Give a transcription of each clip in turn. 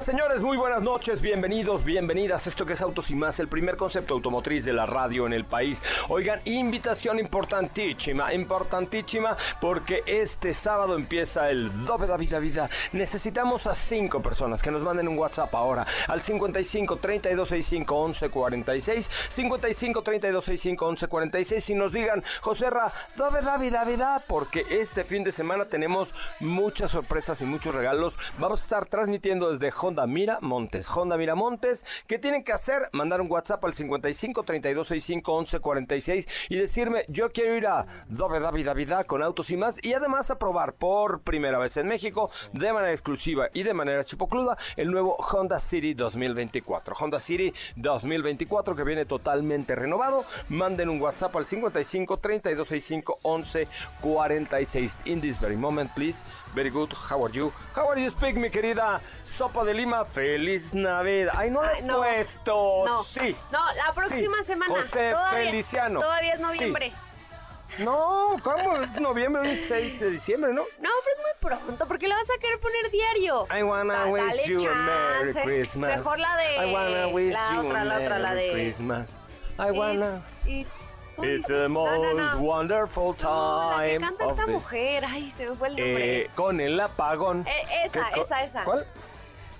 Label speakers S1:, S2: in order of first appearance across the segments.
S1: Señores, muy buenas noches, bienvenidos, bienvenidas. Esto que es Autos y más, el primer concepto automotriz de la radio en el país. Oigan, invitación importantísima, importantísima, porque este sábado empieza el Dobe Vida Vida. Necesitamos a cinco personas que nos manden un WhatsApp ahora al 55 3265 1146, 55 3265 1146 y nos digan, José Ra, Dobe Vida Vida, porque este fin de semana tenemos muchas sorpresas y muchos regalos. Vamos a estar transmitiendo desde Honda Mira Montes. Honda Mira Montes, ¿qué tienen que hacer? Mandar un WhatsApp al 55 32 65 11 46 y decirme, yo quiero ir a Dobe David David con autos y más y además a por primera vez en México de manera exclusiva y de manera chipocluda el nuevo Honda City 2024. Honda City 2024 que viene totalmente renovado. Manden un WhatsApp al 55 32 65 11 46. In this very moment, please. Very good. How are you? How are you speak, mi querida Sopa de Lima? Feliz Navidad. Ay, no lo he
S2: no.
S1: puesto.
S2: No,
S1: Sí.
S2: no, la próxima
S1: Sí.
S2: semana.
S1: José
S2: todavía,
S1: Feliciano.
S2: Todavía es
S1: Sí.
S2: noviembre.
S1: No, ¿cómo? Es noviembre, es 6 de diciembre, ¿no?
S2: No, pero es muy pronto, porque la vas a querer poner diario.
S1: I wanna
S2: Da-
S1: wish you a Merry. Christmas.
S2: Mejor la de.
S1: I wanna wish
S2: la
S1: you
S2: otra,
S1: a
S2: la otra, la
S1: Merry
S2: de.
S1: Christmas. I wanna.
S2: It's. It's, ¿cómo
S1: It's the
S2: No,
S1: most
S2: no, no.
S1: wonderful
S2: No, la que
S1: time
S2: canta
S1: of
S2: esta
S1: the-
S2: mujer. Ay, se me fue el nombre.
S1: Eh, con el apagón.
S2: Eh, esa,
S1: ¿Qué co-
S2: esa, esa.
S1: ¿Cuál?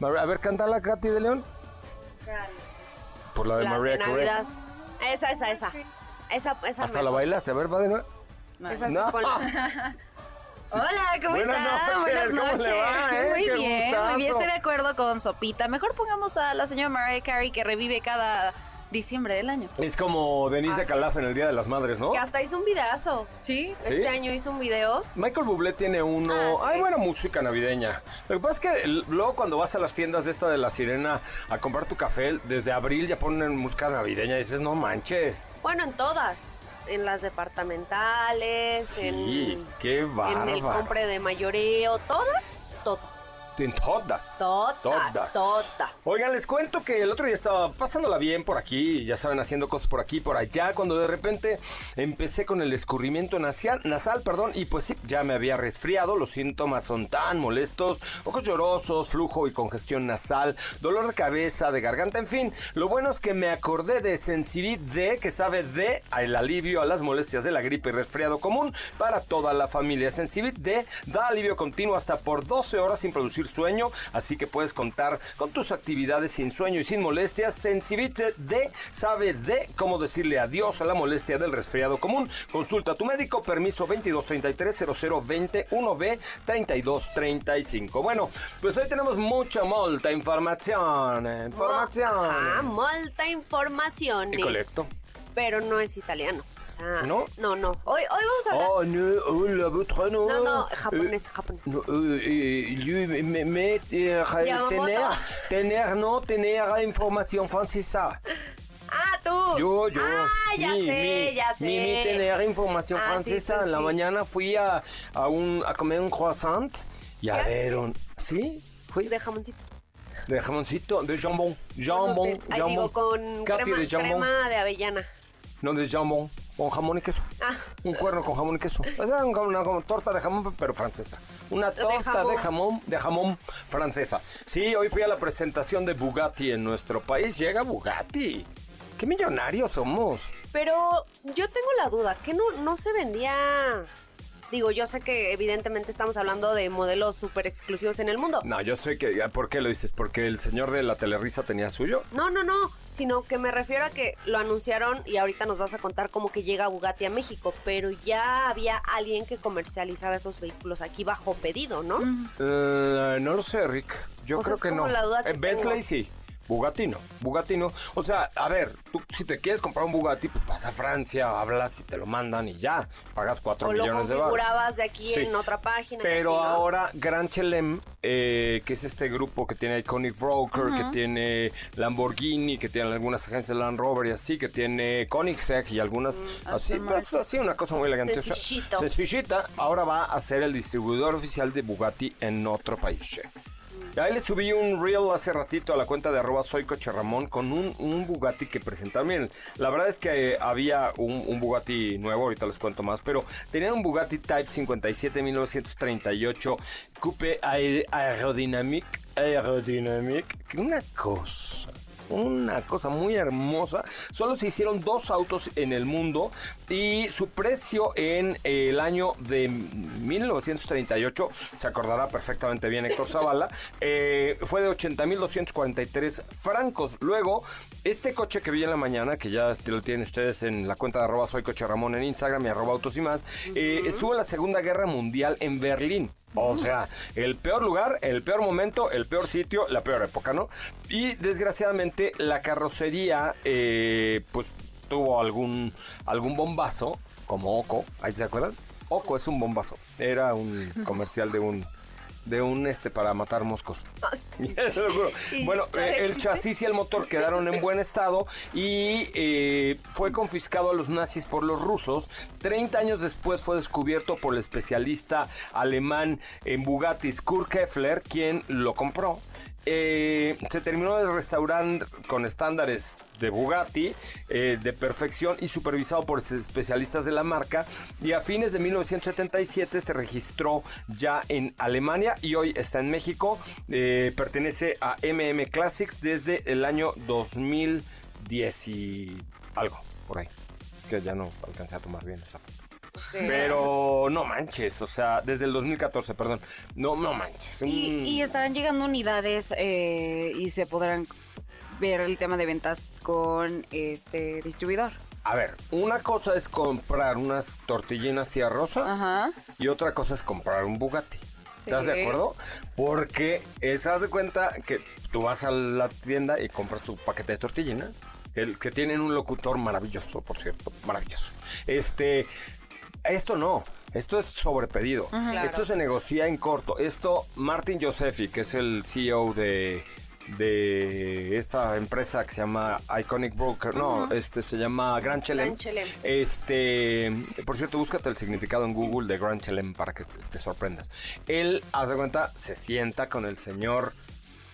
S1: A ver, cántala, Katy de León. Por la de
S2: la
S1: María
S2: de
S1: Carey.
S2: Navidad. Esa, esa, esa. Esa, esa
S1: Hasta la bailaste, a ver, va de nuevo.
S2: Esa sí,
S1: No.
S2: ponla.
S3: Hola, ¿cómo
S1: Buenas
S3: están?
S1: noches,
S3: Buenas
S1: ¿cómo le
S3: noches.
S1: va, eh?
S3: Muy
S1: Qué
S3: bien,
S1: gustazo.
S3: muy bien. Estoy de acuerdo con Sopita. Mejor pongamos a la señora Mariah Carey que revive cada diciembre del año.
S1: Es como Denise de Calaf en el Día de las Madres, ¿no?
S2: Que hasta hizo un videazo.
S3: Sí.
S1: ¿Sí?
S2: Este año hizo un video.
S1: Michael Bublé tiene uno.
S2: Ah, sí.
S1: Hay buena música navideña. Lo que pasa es que el- luego cuando vas a las tiendas de esta de la Sirena a comprar tu café, desde abril ya ponen música navideña y dices, no manches.
S2: Bueno, en todas. En las departamentales,
S1: Sí,
S2: en,
S1: qué
S2: en el compre de mayoreo. Todas, todas.
S1: En todas.
S2: Todas,
S1: Todas.
S2: todas.
S1: Oigan, les cuento que el otro día estaba pasándola bien por aquí, ya saben, haciendo cosas por aquí y por allá, cuando de repente empecé con el escurrimiento nasal, nasal, perdón, y pues sí, ya me había resfriado, los síntomas son tan molestos, ojos llorosos, flujo y congestión nasal, dolor de cabeza, de garganta, en fin, lo bueno es que me acordé de Sensibit D, que sabe de el alivio a las molestias de la gripe y resfriado común para toda la familia. Sensibit D da alivio continuo hasta por 12 horas sin producir sueño, así que puedes contar con tus actividades sin sueño y sin molestias. Sensibit D sabe de cómo decirle adiós a la molestia del resfriado común. Consulta a tu médico, permiso 2233-0020-1B 3235. Bueno, pues hoy tenemos mucha, molta información. eh, Información.
S2: Ajá, molta información.
S1: Y colecto.
S2: Pero no es italiano. Sea,
S1: ¿No?
S2: No, no. Hoy, hoy vamos a hablar.
S1: Oh, no, hola, votre nom.
S2: No, no, japonés,
S1: Eh,
S2: japonés.
S1: no, eh, eh, lui, me, me, eh, tener, tener, no tener información francesa.
S2: Ah, tú.
S1: Yo, yo.
S2: Ah, ya
S1: mi,
S2: sé,
S1: mi,
S2: ya sé.
S1: Mi, mi tener información
S2: Ah, sí,
S1: francesa.
S2: sí,
S1: en la
S2: sí.
S1: mañana fui a, a, un, a comer un croissant y a
S2: ¿Qué?
S1: ver un... ¿Sí? Fui
S2: De jamoncito.
S1: de jamoncito, de jambón. Jambón,
S2: Ay,
S1: jambón.
S2: digo, con crema,
S1: de jambón.
S2: crema de avellana.
S1: No, de jambón. Con jamón y queso.
S2: Ah,
S1: Un cuerno con jamón y queso. Sea, una, una- una torta de jamón, pero francesa. Una
S2: De
S1: torta de
S2: jamón.
S1: jamón, de jamón francesa. Sí, hoy fui a la presentación de Bugatti en nuestro país. Llega Bugatti. ¡Qué millonarios somos!
S2: pero yo tengo la duda, que no, no se vendía... Digo, yo sé que evidentemente estamos hablando de modelos súper exclusivos en el mundo.
S1: No, yo sé que... ¿Por qué lo dices? ¿Porque el señor de la telerisa tenía suyo?
S2: No, no, no, sino que me refiero a que lo anunciaron y ahorita nos vas a contar cómo que llega Bugatti a México, pero ya había alguien que comercializaba esos vehículos aquí bajo pedido, ¿no?
S1: Eh, no lo sé, Rick. Yo creo
S2: es
S1: que
S2: como
S1: no.
S2: la duda que
S1: Eh, Bentley
S2: tengo.
S1: sí. Bugatti no. Bugatti no. O sea, a ver, tú si te quieres comprar un Bugatti, pues vas a Francia, hablas y te lo mandan y ya. Pagas 4
S2: O lo
S1: millones de dólares.
S2: configurabas de aquí
S1: Sí.
S2: en otra página.
S1: Pero
S2: así, ¿no?
S1: ahora Gran Chelem, eh, que es este grupo que tiene Iconic Broker, que tiene Lamborghini, que tiene algunas agencias de Land Rover y así, que tiene Koenigsegg y algunas así, pues, así una cosa muy elegante.
S2: Sencillito.
S1: sencillita, ahora va a ser el distribuidor oficial de Bugatti en otro país. Ahí le subí un reel hace ratito a la cuenta de arroba soy Ramón con un, Bugatti que presentaron. Miren, la verdad es que eh, había un, Bugatti nuevo, ahorita les cuento más, pero tenían un Bugatti Type 57 1938 Coupe aer- Aerodynamic, Aerodynamic, una cosa. Una cosa muy hermosa. Solo se hicieron dos autos en el mundo y su precio en el año de 1938, se acordará perfectamente bien Héctor Zavala, eh, fue de 80.243 francos. Luego, este coche que vi en la mañana, que ya lo tienen ustedes en la cuenta de arroba soy coche Ramón en Instagram y arroba autos y más, eh, estuvo en la Segunda Guerra Mundial en Berlín. O sea, el peor lugar, el peor momento, el peor sitio, la peor época, ¿no? Y desgraciadamente la carrocería, eh, pues tuvo algún, algún bombazo, como Oco, ¿ahí se acuerdan? Oco es un bombazo. Era un comercial de un de un este para matar moscos. Se lo juro.
S2: ¿Y
S1: Bueno, eh, el chasis y el motor quedaron en buen estado y eh, fue confiscado a los nazis por los rusos. 30 años después fue descubierto por el especialista alemán en Bugatti Kurt Keffler, quien lo compró. Eh, se terminó de restaurar con estándares de Bugatti eh, de perfección y supervisado por especialistas de la marca. Y a fines de 1977 se registró ya en Alemania y hoy está en México. Eh, pertenece a MM Classics desde el año 2010 y algo por ahí. Es que ya no alcancé a tomar bien esa foto pero no manches, o sea, desde el 2014, perdón. No, no manches.
S3: Y, estarán llegando unidades eh, y se podrán ver el tema de ventas con este distribuidor.
S1: A ver, una cosa es comprar unas tortillinas tía rosa
S3: Ajá.
S1: y otra cosa es comprar un Bugatti. ¿Estás de acuerdo? Porque esas de cuenta que tú vas a la tienda y compras tu paquete de tortillina, el que tienen un locutor maravilloso, por cierto, maravilloso. Este, esto no, esto es sobrepedido. Esto se negocia en corto. Esto, Martin Josefi, que es el CEO de de esta empresa que se llama Iconic Broker, no, este se llama Grand Chelem.
S2: Grand Chelem.
S1: Este, por cierto, búscate el significado en Google de Grand Chelem para que te, te sorprendas. Él, haz de cuenta, se sienta con el señor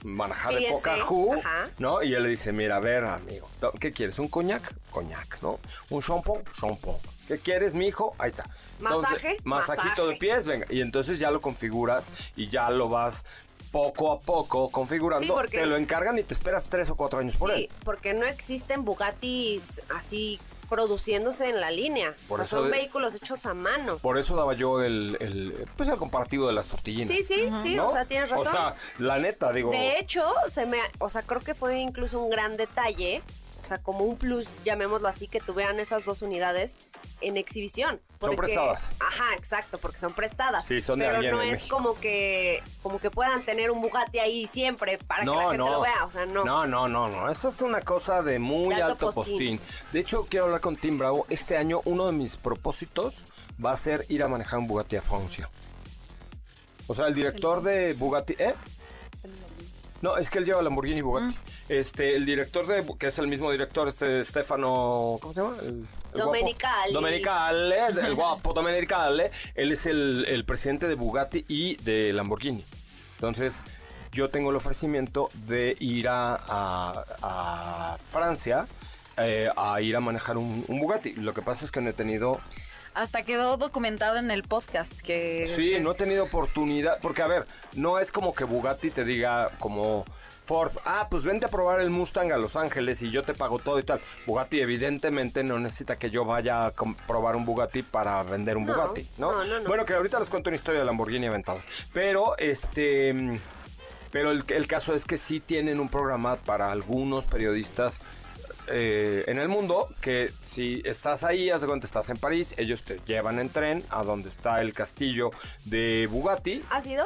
S1: Manajá de Pocahú. ¿no? Y él le dice, mira, a ver, amigo, ¿qué quieres? ¿Un coñac? Coñac, ¿no? ¿Un shampoo? Shampoo. ¿Qué quieres, mi hijo? Ahí está.
S2: ¿Masaje?
S1: Masajito de pies, venga. Y entonces ya lo configuras y ya lo vas poco a poco configurando.
S2: Sí, porque-
S1: Te lo encargan y te esperas tres o cuatro años por
S2: Sí,
S1: él.
S2: porque no existen Bugattis así produciéndose en la línea.
S1: Por
S2: o sea,
S1: eso
S2: son
S1: de-
S2: vehículos hechos a mano.
S1: Por eso daba yo el, el, pues el comparativo de las tortillinas.
S2: Sí, sí, sí,
S1: ¿no?
S2: o sea, tienes razón.
S1: O sea, la neta, digo.
S2: De hecho, se me, o sea, creo que fue incluso un gran detalle, o sea, como un plus, llamémoslo así, que tuvieran esas dos unidades en exhibición.
S1: Son
S2: porque-
S1: prestadas.
S2: Ajá, exacto, porque son prestadas.
S1: Sí, son de
S2: Pero no es
S1: México.
S2: como que, como que puedan tener un Bugatti ahí siempre para que la gente lo vea, o sea, no.
S1: No, no, no, no. Eso es una cosa de muy
S2: De
S1: alto,
S2: alto
S1: postín.
S2: postín.
S1: De hecho, quiero hablar con Tim Bravo. Este año, uno de mis propósitos va a ser ir a manejar un Bugatti a Francia. O sea, el director de Bugatti. ¿Eh? No, es que él lleva Lamborghini Bugatti. Este, el director de, que es el mismo director, este Stefano, ¿cómo se llama? El, el guapo.
S2: Domenicali.
S1: Domenicali, el guapo Domenicali. Él es el, el presidente de Bugatti y de Lamborghini. Entonces, yo tengo el ofrecimiento de ir a, a- a Francia eh, a ir a manejar un, un Bugatti. Lo que pasa es que no he tenido
S3: Hasta quedó documentado en el podcast que...
S1: Sí, no he tenido oportunidad, porque a ver, no es como que Bugatti te diga como Ford, ah, pues vente a probar el Mustang a Los Ángeles y yo te pago todo y tal. Bugatti evidentemente no necesita que yo vaya a probar un Bugatti para vender un
S2: No,
S1: Bugatti, ¿no?
S2: no, no, no.
S1: Bueno, que ahorita les cuento una historia de Lamborghini aventado. Pero, este... Pero el, el caso es que sí tienen un programa para algunos periodistas eh, en el mundo que si estás ahí, haz de cuenta, estás en París, ellos te llevan en tren a donde está el castillo de Bugatti.
S2: ¿Ha sido?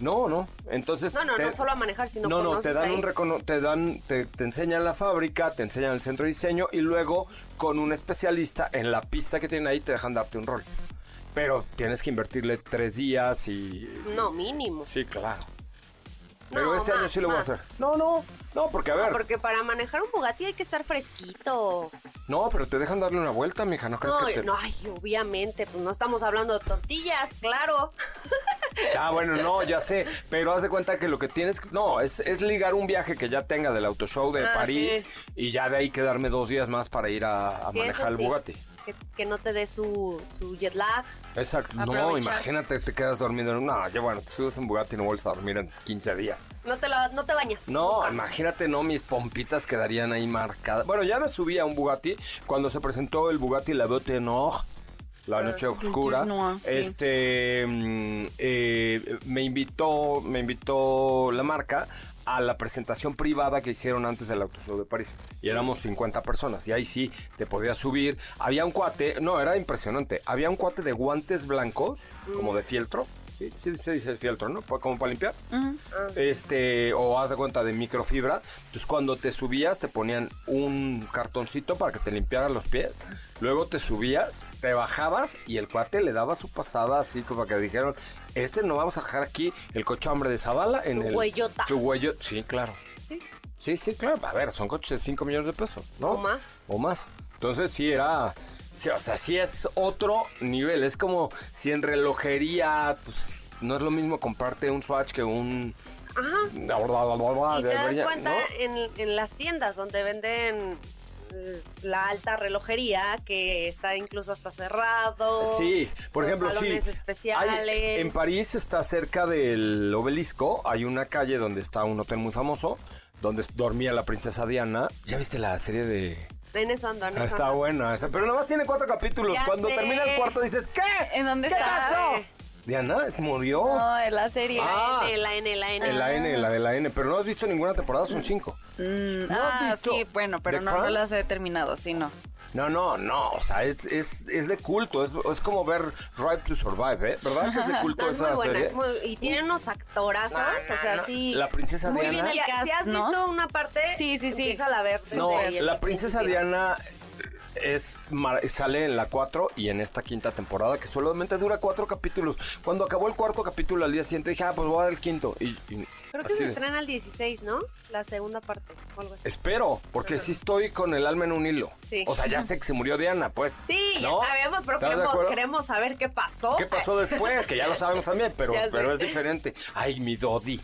S1: No, no. Entonces.
S2: No, no,
S1: te-
S2: no solo a manejar, sino
S1: no, no, te dan
S2: ahí.
S1: un recono te dan, te, te enseñan la fábrica, te enseñan el centro de diseño y luego con un especialista en la pista que tienen ahí te dejan darte un rol. Pero tienes que invertirle tres días y.
S2: No, mínimo.
S1: Sí, claro. Pero
S2: No,
S1: este año sí lo voy a hacer. No, no, no, porque a
S2: No,
S1: ver.
S2: porque para manejar un Bugatti hay que estar fresquito.
S1: No, pero te dejan darle una vuelta, mija, ¿no crees
S2: No,
S1: que te.?
S2: no, ay, obviamente, pues no estamos hablando de tortillas, claro.
S1: Ah, bueno, no, ya sé, pero haz de cuenta que lo que tienes, no, es, es ligar un viaje que ya tenga del autoshow de
S2: Ah,
S1: París
S2: sí.
S1: y ya de ahí quedarme dos días más para ir a, manejar el
S2: sí,
S1: Bugatti.
S2: Que, que no te dé su, su jet lag.
S1: Exacto, no, imagínate, te quedas dormido en un... No, ya bueno, te subes en Bugatti y no vuelves a dormir en 15 días.
S2: No te, la- no te bañas.
S1: No,
S2: nunca.
S1: imagínate, no, mis pompitas quedarían ahí marcadas. Bueno, ya me subí a un Bugatti cuando se presentó el Bugatti La Botte Noire, la noche oscura.
S3: Noir, sí.
S1: Este, mm, eh, me invitó, me invitó la marca a la presentación privada que hicieron antes del Auto Show de París. Y éramos 50 personas. Y ahí sí te podías subir. Había un cuate, no, era impresionante. Había un cuate de guantes blancos, como de fieltro. Sí, sí se dice fieltro, ¿no? Como para limpiar este, o haz de cuenta de microfibra. Entonces cuando te subías te ponían un cartoncito para que te limpiaran los pies. Luego te subías, te bajabas y el cuate le daba su pasada así como que dijeron, este no vamos a dejar aquí el cochambre de Zavala en
S2: Su
S1: el...
S2: huellota.
S1: Su huello, sí, claro. Sí, sí, claro. A ver, son coches de 5 millones de pesos, ¿no?
S2: O más.
S1: O más. Entonces sí era... Sí, o sea, sí es otro nivel. Es como si en relojería, pues no es lo mismo comprarte un Swatch que un...
S2: Ajá.
S1: Bla, bla,
S2: Y te das cuenta
S1: ¿no?
S2: en, en las tiendas donde venden la alta relojería que está incluso hasta cerrado.
S1: Sí, por ejemplo, sí.
S2: salones
S1: Hay-
S2: especiales.
S1: en París está cerca del obelisco, hay una calle donde está un hotel muy famoso, donde dormía la princesa Diana. ¿Ya viste la serie de...?
S2: En eso ando, en
S1: Ah,
S2: eso
S1: está
S2: ando.
S1: buena, esa, pero nada más tiene cuatro capítulos.
S2: Ya
S1: Cuando
S2: sé.
S1: termina el cuarto dices, ¿qué?
S3: ¿En dónde
S1: ¿Qué
S3: está?
S1: pasó? Diana murió.
S3: No, en la serie.
S1: Ah.
S2: La N, la N, la N.
S1: La N, la de la N, pero no has visto ninguna temporada, son cinco.
S3: Mm,
S1: ¿No has
S3: ah, sí, bueno, pero no, las he terminado, sí, no.
S1: No, no, no, o sea, es, es, es de culto, es, es como ver Right to Survive, ¿eh? ¿Verdad que es de culto
S2: No, es muy
S1: esa
S2: buena,
S1: serie?
S2: es muy- y tiene unos actorazos,
S1: No, no,
S2: o sea,
S1: no.
S2: sí.
S1: La princesa
S3: Muy
S1: Diana.
S3: bien el
S2: Si,
S3: cast,
S2: si has
S3: ¿no?
S2: visto una parte,
S3: Sí, sí, sí.
S2: empieza a ver. desde
S1: No, la princesa. Diana es sale en la 4 y en esta quinta temporada que solamente dura cuatro capítulos. Cuando acabó el cuarto capítulo al día siguiente dije, ah, pues voy a ver el quinto. Y, y
S2: Creo que se
S1: de-
S2: estrena el 16, ¿no? La segunda parte, o algo así.
S1: Espero, porque sí estoy con el alma en un hilo.
S2: Sí.
S1: O sea, ya sé que se murió Diana, pues.
S2: Sí, ya
S1: ¿No?
S2: sabemos, pero
S1: ¿Estás de
S2: queremos, queremos saber qué pasó.
S1: ¿Qué pasó después? Que ya lo sabemos también, pero, pero es diferente. Ay, mi Dodi.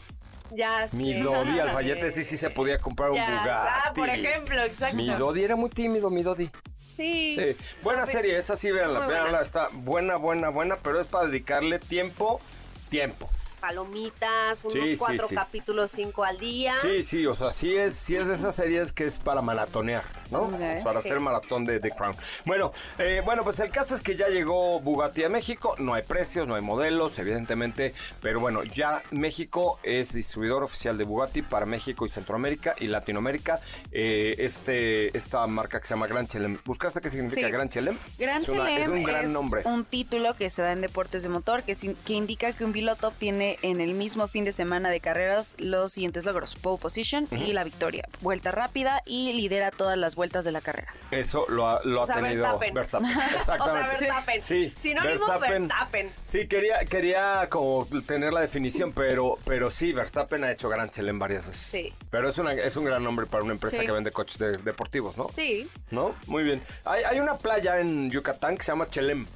S2: Ya
S1: Mi
S2: sé.
S1: Dodi Alfayete sí sí se podía comprar un Bugatti.
S2: ah, por ejemplo, exacto.
S1: Mi Dodi era muy tímido, mi Dodi.
S2: Sí.
S1: Sí, buena serie, esa sí, véanla, véanla, está buena, buena, buena, pero es para dedicarle tiempo, tiempo.
S2: Palomitas, unos
S1: Sí, sí,
S2: cuatro
S1: sí.
S2: capítulos, cinco al día.
S1: Sí, sí, o sea, sí es, sí es de esas series que es para maratonear, ¿no? Para hacer maratón de The Crown. Bueno, eh, bueno, pues el caso es que ya llegó Bugatti a México, no hay precios, no hay modelos, evidentemente, pero bueno, ya México es distribuidor oficial de Bugatti para México y Centroamérica y Latinoamérica. Eh, este, esta marca que se llama Gran Chelem. ¿Buscaste qué significa
S3: Sí.
S1: Gran Chelem?
S3: Gran
S1: es, una-
S3: Chelem
S1: es un gran nombre.
S3: un título que se da en deportes de motor que, sin- que indica que un piloto obtiene en el mismo fin de semana de carreras los siguientes logros: pole position y la victoria, vuelta rápida y lidera todas las vueltas de la carrera.
S1: Eso lo ha, lo
S2: O
S1: ha
S2: sea,
S1: tenido
S2: Verstappen.
S1: Exactamente.
S2: O sea, Verstappen.
S1: Sí,
S2: Sinónimo Verstappen.
S1: Sí, quería, quería como tener la definición, pero, pero sí, Verstappen ha hecho Gran Chelem varias veces.
S2: Sí.
S1: Pero es, una, es un gran nombre para una empresa
S3: Sí.
S1: que vende coches de- deportivos, ¿no?
S2: Sí.
S1: ¿No? Muy bien. Hay, hay una playa en Yucatán que se llama Chelem.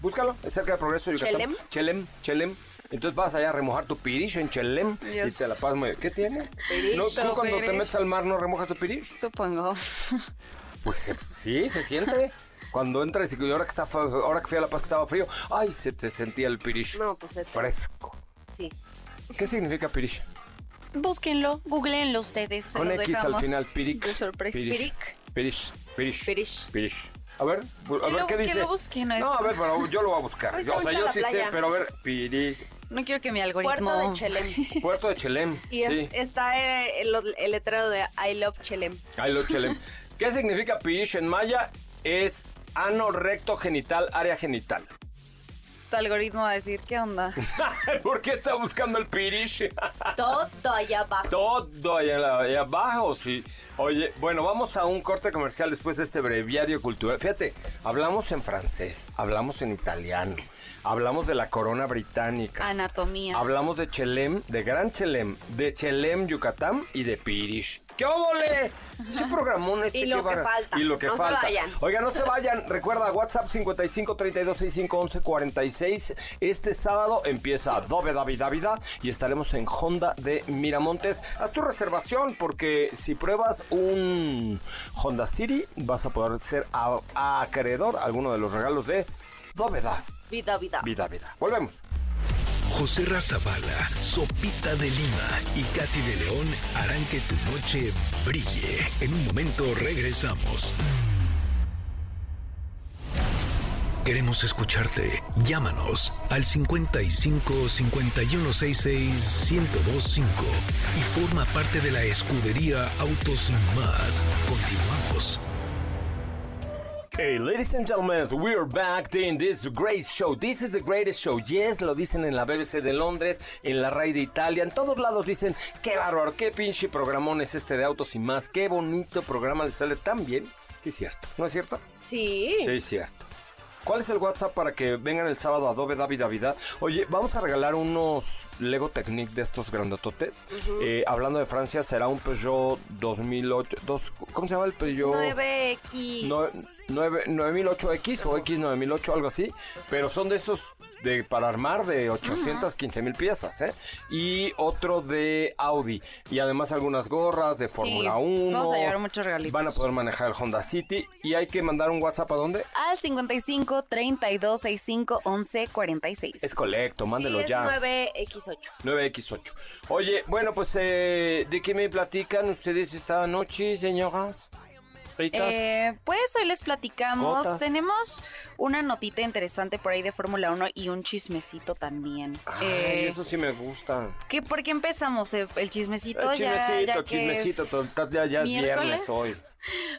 S1: Búscalo, es cerca de Progreso, Yucatán.
S2: ¿Chelem?
S1: Chelem, Chelem. Entonces vas allá a remojar tu pirish en Chelem y te la pasas muy ¿Qué tiene? ¿No, ¿Tú cuando te metes al mar no remojas tu pirish?
S3: Supongo.
S1: Pues sí, se siente. Cuando entras y ahora que, está, ahora que fui a La Paz que estaba frío, ay, se te sentía el pirish
S2: No, pues es-
S1: fresco.
S2: Sí.
S1: ¿Qué significa pirish?
S3: Búsquenlo, googleenlo ustedes.
S1: Con X al
S3: dejamos
S1: final, pirish.
S3: De sorpresa.
S1: Pirish. Pirish. Pirish.
S2: Pirish.
S1: Pirish. A ver, a
S3: Que
S1: ver
S3: lo-
S1: qué
S3: que
S1: dice.
S3: lo busque, no
S1: No, a ver, pero yo lo voy a buscar. Yo- o sea, yo sí sé, pero a ver, pirish.
S3: No quiero que mi algoritmo.
S2: Puerto de Chelem.
S1: Puerto de Chelem.
S2: Y es-
S1: sí.
S2: está eh, el, el letrero de I love Chelem.
S1: Ahí lo Chelem. ¿Qué significa pirish en maya? Es ano recto genital, área genital.
S3: Tu algoritmo va a decir, ¿qué onda?
S1: ¿Por qué está buscando el pirish?
S2: Todo allá abajo.
S1: Todo allá abajo, sí. Oye, bueno, vamos a un corte comercial después de este breviario cultural. Fíjate, hablamos en francés, hablamos en italiano, hablamos de la corona británica,
S3: Anatomía.
S1: hablamos de Chelem, de Gran Chelem, de Chelem, Yucatán y de Pirish. ¡Qué óvole! Sí, programón este.
S2: Y lo que falta.
S1: Y lo que
S2: No se
S1: falta.
S2: vayan.
S1: Oiga, no se vayan. Recuerda, WhatsApp 55 32 65 11 46. Este sábado empieza Dove David Davida y estaremos en Honda de Miramontes. Haz tu reservación porque si pruebas un Honda City vas a poder ser acreedor a alguno de los regalos de Dove Da
S2: Vida, vida.
S1: Vida Vida. Volvemos.
S4: José Razabala, Sopita de Lima y Katy de León harán que tu noche brille. En un momento regresamos. Queremos escucharte. Llámanos al 55 5166 1025 y forma parte de la escudería Autos Sin Más. Continuamos.
S1: Hey, ladies and gentlemen, we're back in this great show. This is the greatest show. Yes, lo dicen en la BBC de Londres, en la RAI de Italia, en todos lados dicen, qué bárbaro, qué pinche programón es este de Autos y más, qué bonito programa le sale tan bien. Sí, es cierto. ¿No es cierto?
S2: Sí.
S1: Sí, es cierto. ¿Cuál es el WhatsApp para que vengan el sábado a Adobe David Navidad? Oye, vamos a regalar unos Lego Technic de estos grandototes. Eh, hablando de Francia, será un Peugeot 2008. dos- ¿Cómo se llama el Peugeot?
S2: 9X.
S1: No- nueve- 9008X o X9008, algo así. Pero son de esos de, para armar de 815 mil piezas, ¿eh? Y otro de Audi. Y además algunas gorras de Fórmula 1.
S3: vamos a llevar muchos regalitos.
S1: Van a poder manejar el Honda City. Y hay que mandar un WhatsApp a dónde?
S3: Al 55 32 65 11 46.
S1: Es colecto, mándelo
S2: Sí, es
S1: ya.
S2: 9X8.
S1: 9X8. Oye, bueno, pues, eh, ¿de qué me platican ustedes esta noche, señoras?
S3: Eh, pues hoy les platicamos.
S1: Gotas.
S3: Tenemos una notita interesante por ahí de Fórmula 1 y un chismecito también.
S1: Ay,
S3: Eh,
S1: eso sí me gusta.
S3: ¿qué, ¿Por qué empezamos? eh, El chismecito,
S1: El
S3: ya,
S1: chismecito,
S3: ya
S1: chismecito,
S3: es
S1: ya, ya es
S3: miércoles.
S1: viernes hoy.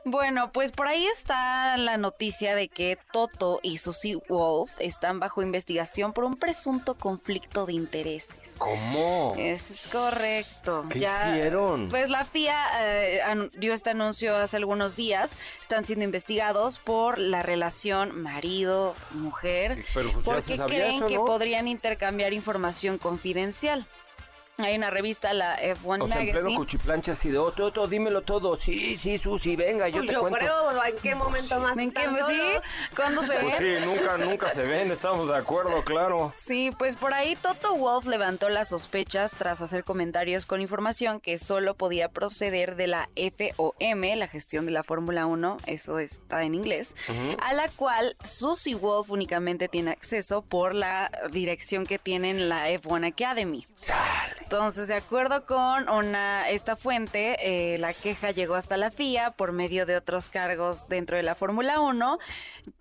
S3: Bueno, pues por ahí está la noticia de que Toto y Susie Wolf están bajo investigación por un presunto conflicto de intereses.
S1: ¿Cómo?
S3: Es correcto.
S1: ¿Qué hicieron?
S3: Pues la FIA eh, dio este anuncio hace algunos días. Están siendo investigados por la relación marido-mujer.
S1: Pues,
S3: porque creen
S1: eso,
S3: que podrían intercambiar información confidencial. Hay una revista, la F1
S1: O sea, en pleno
S3: Magazine.
S1: cuchiplancha así de, oh, Toto, dímelo todo. Sí, sí, Susi, venga, yo
S2: Pues
S1: te
S2: yo
S1: cuento.
S2: creo, ¿en qué momento más
S3: ¿En qué?
S2: están
S3: Sí? ¿cuándo se
S1: Pues
S3: ven?
S1: sí, nunca, nunca se ven, estamos de acuerdo, claro.
S3: Sí, pues por ahí Toto Wolf levantó las sospechas tras hacer comentarios con información que solo podía proceder de la FOM, la gestión de la Fórmula 1, eso está en inglés, a la cual Susie Wolf únicamente tiene acceso por la dirección que tiene en la F1 Academy.
S1: Sale.
S3: Entonces, de acuerdo con una esta fuente, eh, la queja llegó hasta la FIA por medio de otros cargos dentro de la Fórmula 1,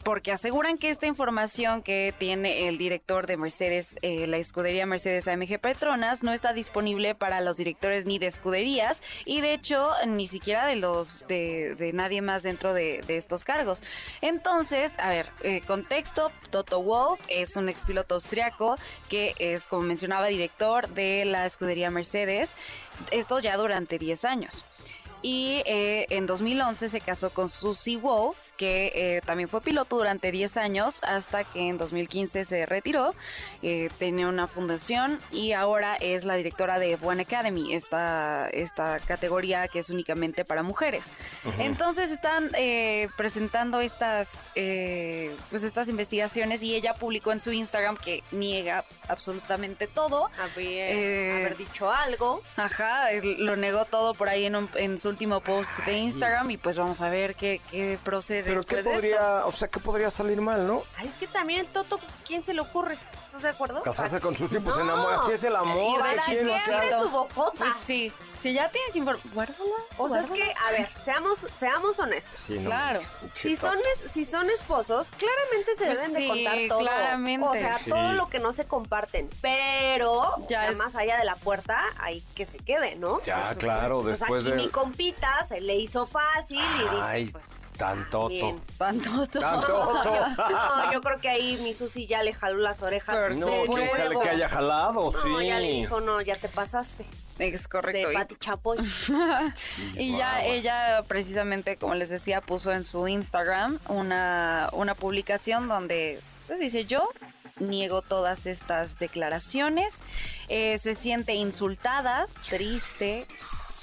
S3: porque aseguran que esta información que tiene el director de Mercedes, eh, la escudería Mercedes AMG Petronas, no está disponible para los directores ni de escuderías y de hecho ni siquiera de los de, de nadie más dentro de, estos cargos. Entonces, a ver, eh, contexto, Toto Wolf es un expiloto austriaco que es, como mencionaba, director de la escudería Mercedes, esto ya durante 10 años. Y eh, en 2011 se casó con Susie Wolf, que eh, también fue piloto durante 10 años, hasta que en 2015 se retiró. Eh, tenía una fundación y ahora es la directora de One Academy, esta, esta categoría que es únicamente para mujeres. Entonces están eh, presentando estas, eh, pues estas investigaciones y ella publicó en su Instagram que niega absolutamente todo.
S2: Haber,
S3: Eh,
S2: haber dicho algo.
S3: Ajá, lo negó todo por ahí en, un- en su último post de Instagram y pues vamos a ver qué, qué procede
S1: Pero ¿qué
S3: después de esto.
S1: podría, o sea, qué podría salir mal, no?
S2: Ay, es que también el Toto, ¿quién se le ocurre? ¿Estás de acuerdo?
S1: Casarse con Susi, pues
S2: No.
S1: enamora, así es el amor.
S2: Para
S1: ¿de quién?
S2: que
S1: O sea,
S2: abre su bocota.
S3: Pues sí, si ya tienes información, guárdala.
S2: O sea, es que, a ver, seamos, seamos honestos.
S1: sí, no
S3: Claro.
S2: Si son, es- si son esposos, claramente se
S3: Pues
S2: deben
S3: sí,
S2: de contar todo.
S3: claramente.
S2: O sea,
S1: Sí.
S2: todo lo que no se comparten. Pero,
S3: Ya es-
S2: más allá de la puerta, hay que se quede, ¿no?
S1: Ya,
S2: Por
S1: claro, después
S2: pues aquí
S1: de-
S2: mi compita se le hizo fácil y dije,
S1: Ay,
S2: pues...
S1: tan toto.
S2: bien.
S3: Tanto, todo.
S1: Tan toto.
S2: No, yo creo que ahí mi Susi ya le jaló las orejas.
S3: Pero
S1: No,
S2: huevo.
S1: que haya jalado, sí.
S2: No, ya le dijo, no, ya te pasaste.
S3: Es correcto.
S2: De Pati Chapoy.
S3: Y ya ella precisamente, como les decía, puso en su Instagram una, una publicación donde pues, dice yo niego todas estas declaraciones, eh, se siente insultada, triste,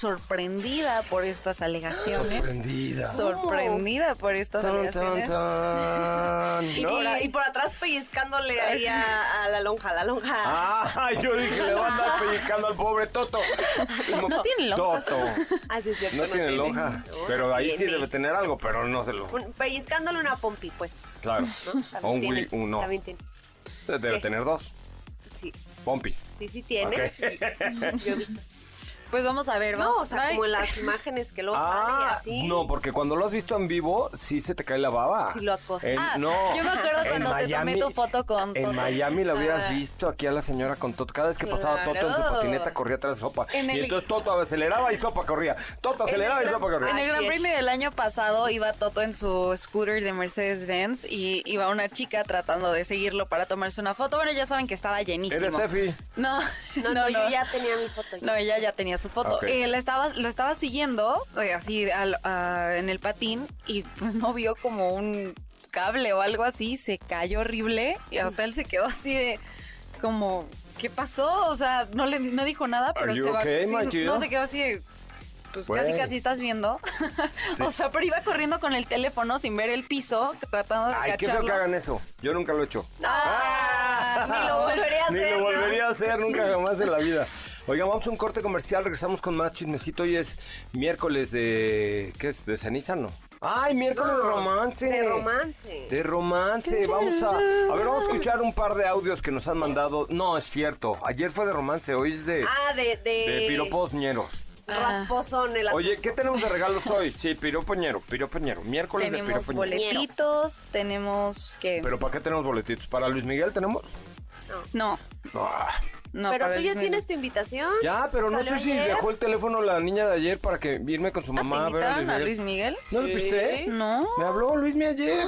S3: sorprendida por estas alegaciones.
S1: Sorprendida.
S3: Sorprendida por estas
S1: Tan,
S3: alegaciones.
S1: tan.
S2: Y,
S1: No.
S2: por, y por atrás pellizcándole ahí a, a la lonja, a la lonja.
S1: Ah, yo dije, le va a andar pellizcando al pobre Toto.
S3: No tiene lonjas.
S1: Toto.
S2: Ah, sí, es cierto,
S1: No tiene lonja. Pero ahí sí debe tener algo, pero no se lo.
S2: Un- pellizcándole una pompi, pues.
S1: Claro.
S2: ¿no?
S1: O un Willy, un no.
S2: También tiene.
S1: Debe
S2: ¿Qué?
S1: tener dos.
S2: Sí,
S1: Pompis.
S2: sí, sí tiene. Yo he visto.
S3: Pues vamos a ver, vamos
S2: No, o sea,
S3: Ay,
S2: como en las imágenes que luego salen y
S1: Ah,
S2: así.
S1: no, porque cuando lo has visto en vivo, sí se te cae la baba.
S2: Sí lo acosa.
S1: En-
S3: Ah,
S1: no.
S3: yo me acuerdo
S1: En
S3: cuando te tomé tu foto con
S1: En
S3: Toto.
S1: Miami la hubieras
S3: Ah.
S1: visto aquí a la señora con Toto. Cada vez que pasaba Toto en su
S2: Claro.
S1: patineta corría tras Sopa.
S3: En
S1: Y
S3: el-
S1: entonces Toto aceleraba y Sopa corría. Toto aceleraba y
S2: gran-
S1: Sopa corría.
S3: En el
S2: Así
S3: Gran
S2: es.
S3: Premio del año pasado iba Toto en su scooter de Mercedes-Benz y iba una chica tratando de seguirlo para tomarse una foto. Bueno, ya saben que estaba llenísimo.
S1: ¿Eres Steffi?
S3: No,
S2: No, no, yo ya tenía mi foto. ya.
S3: No, ella ya tenía su foto.
S1: Ok.
S3: Eh, la estaba, lo estaba siguiendo eh, así al- a- en el patín y pues no vio como un cable o algo así, se cayó horrible y hasta él se quedó así de como, ¿qué pasó? O sea, no le no dijo nada, pero se va
S1: okay,
S3: sí,
S1: my dear?
S3: no se quedó así de pues casi casi estás viendo. o sea, pero iba corriendo con el teléfono sin ver el piso, tratando de
S1: Ay, qué feo
S3: cacharlo.
S1: que hagan eso. Yo nunca lo he hecho.
S3: Ah,
S2: Ni lo volvería a
S1: Ni
S2: hacer.
S1: lo
S2: ¿no?
S1: volvería a hacer nunca jamás en la vida. Oigan, vamos a un corte comercial, regresamos con más chismecito. Hoy es miércoles de... ¿Qué es? ¿De ceniza, no? ¡Ay, miércoles de romance!
S2: De romance.
S1: De romance. Vamos a... A ver, vamos a escuchar un par de audios que nos han mandado. No, es cierto. Ayer fue de romance, hoy es de...
S2: Ah, de, de,
S1: De piropos ñeros.
S2: rasposón el
S1: Oye. ¿qué tenemos de regalos hoy? Sí, piropoñero, piropoñero. Miércoles de
S3: Tenemos
S1: piropoñero.
S3: boletitos, tenemos que
S1: ¿Pero para qué tenemos boletitos? ¿Para Luis Miguel tenemos?
S3: no,
S1: Ah,
S3: no,
S2: Pero tú ya tienes tu invitación.
S1: ya, pero no
S2: ¿Salió
S1: sé si
S2: ayer?
S1: dejó el teléfono la niña de ayer para que irme con su
S3: Ah,
S1: mamá
S3: ¿Te
S1: a ver a
S3: invitaron a Luis
S1: Miguel. ¿No lo viste?
S3: No.
S1: Me habló Luis Miguel ayer.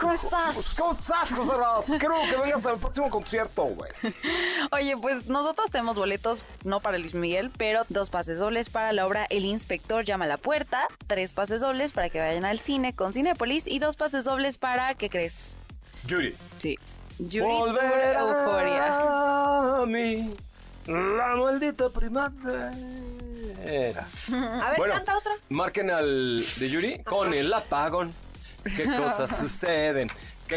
S3: ¿Cómo estás?
S1: ¿Cómo estás, José Ras? Quiero que vengas al próximo concierto, güey.
S3: Oye, pues nosotros tenemos boletos, no para Luis Miguel, pero dos pases dobles para la obra El Inspector llama a la puerta, tres pases dobles para que vayan al cine con Cinépolis y dos pases dobles para, ¿qué crees?
S1: Yuri.
S3: Sí. Yuri Tour Euforia.
S1: a mí la maldita primavera.
S2: A ver,
S1: Bueno.
S2: canta otra.
S1: Marquen al de Yuri con el apagón. ¿Qué cosas suceden?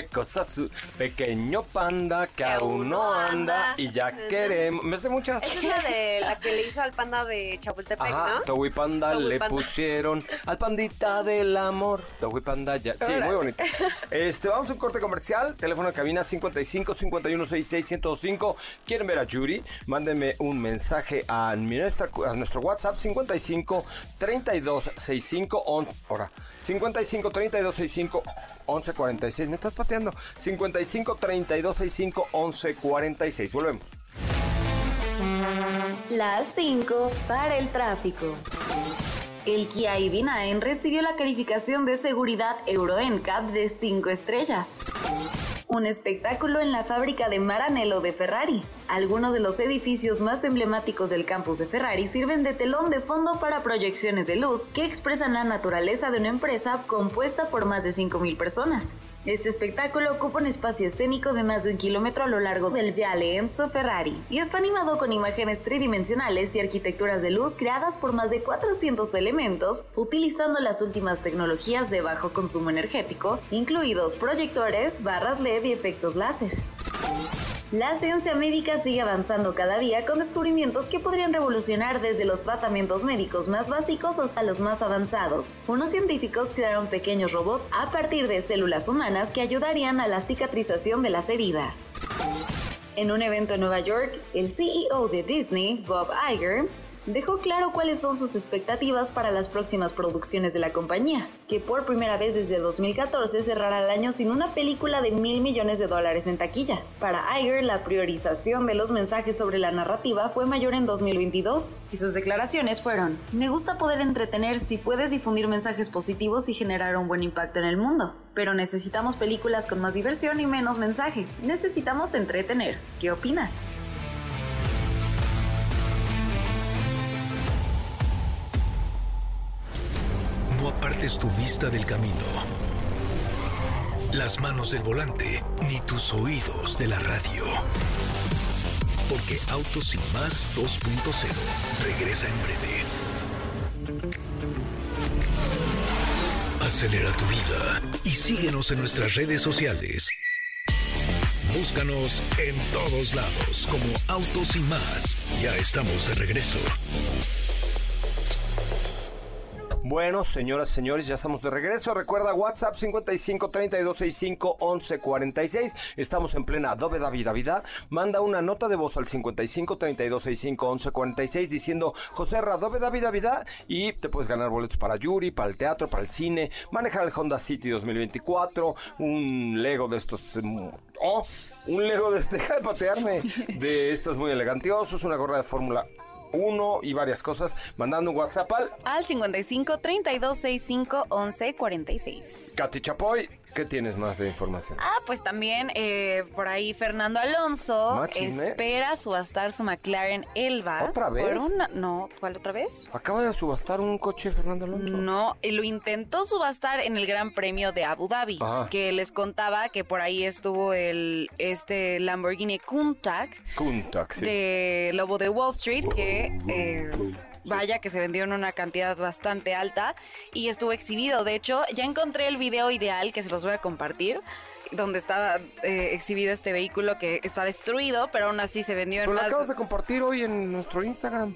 S1: Qué cosa su pequeño panda que aún no anda y ya queremos. Me sé muchas.
S2: Esa es la de la que le hizo al panda de Chapultepec,
S1: Ajá,
S2: ¿no?
S1: Towi Panda
S2: Towi
S1: le
S2: Panda.
S1: pusieron al pandita del amor. Towi Panda ya. Sí, muy bonito. Este, vamos a un corte comercial. Teléfono de cabina 55 51 66 105. ¿Quieren ver a Yuri? Mándenme un mensaje a, mi nuestra- a nuestro WhatsApp 55 32 65 on, ahora, 55 32 65 11 46. Me estás pateando. 55 32 65 11 46. Volvemos.
S5: Las 5 para el tráfico. El Kia EV9 recibió la calificación de seguridad Euro NCAP de 5 estrellas. Un espectáculo en la fábrica de Maranello de Ferrari. Algunos de los edificios más emblemáticos del campus de Ferrari sirven de telón de fondo para proyecciones de luz que expresan la naturaleza de una empresa compuesta por más de 5.000 personas. Este espectáculo ocupa un espacio escénico de más de un kilómetro a lo largo del Viale Enzo Ferrari y está animado con imágenes tridimensionales y arquitecturas de luz creadas por más de 400 elementos utilizando las últimas tecnologías de bajo consumo energético, incluidos proyectores, barras LED y efectos láser. La ciencia médica sigue avanzando cada día con descubrimientos que podrían revolucionar desde los tratamientos médicos más básicos hasta los más avanzados. Unos científicos crearon pequeños robots a partir de células humanas que ayudarían a la cicatrización de las heridas. En un evento en Nueva York, el CEO de Disney, Bob Iger, dejó claro cuáles son sus expectativas para las próximas producciones de la compañía, que por primera vez desde 2014 cerrará el año sin una película de mil millones de dólares en taquilla. Para Iger, la priorización de los mensajes sobre la narrativa fue mayor en 2022, y sus declaraciones fueron, me gusta poder entretener si puedes difundir mensajes positivos y generar un buen impacto en el mundo, pero necesitamos películas con más diversión y menos mensaje, necesitamos entretener. ¿Qué opinas?
S4: Tu vista del camino, las manos del volante, ni tus oídos de la radio. Porque Autos y más 2.0 regresa en breve. Acelera tu vida y síguenos en nuestras redes sociales. Búscanos en todos lados como Autos y más. Ya estamos de regreso.
S1: Bueno, señoras, señores, ya estamos de regreso. Recuerda WhatsApp 55 32 65 11 46. Estamos en plena Adobe David Vida. Manda una nota de voz al 55 32 65 11 46 diciendo José Adobe David Vida y te puedes ganar boletos para Yuri, para el teatro, para el cine, manejar el Honda City 2024, un Lego de estos. mm, Oh, un Lego de este, deja de patearme, de estos muy elegantiosos, una gorra de Fórmula 1 y varias cosas, mandando un WhatsApp al
S3: Al 55 32 65 11 46.
S1: Katy Chapoy, ¿qué tienes más de información?
S3: Ah, pues también eh, por ahí Fernando Alonso espera subastar su McLaren Elba.
S1: ¿Otra vez?
S3: Por una, no, ¿cuál otra vez?
S1: Acaba de subastar un coche Fernando Alonso.
S3: No, y lo intentó subastar en el Gran Premio de Abu Dhabi,
S1: Ajá.
S3: que les contaba que por ahí estuvo el este Lamborghini Countach
S1: Countach, sí.
S3: de Lobo de Wall Street, que eh, vaya que se vendió en una cantidad bastante alta y estuvo exhibido. De hecho, ya encontré el video ideal que se los voy a compartir donde estaba eh, exhibido este vehículo que está destruido, pero aún así se vendió en
S1: Pero lo
S3: más...
S1: acabas de compartir hoy en nuestro Instagram.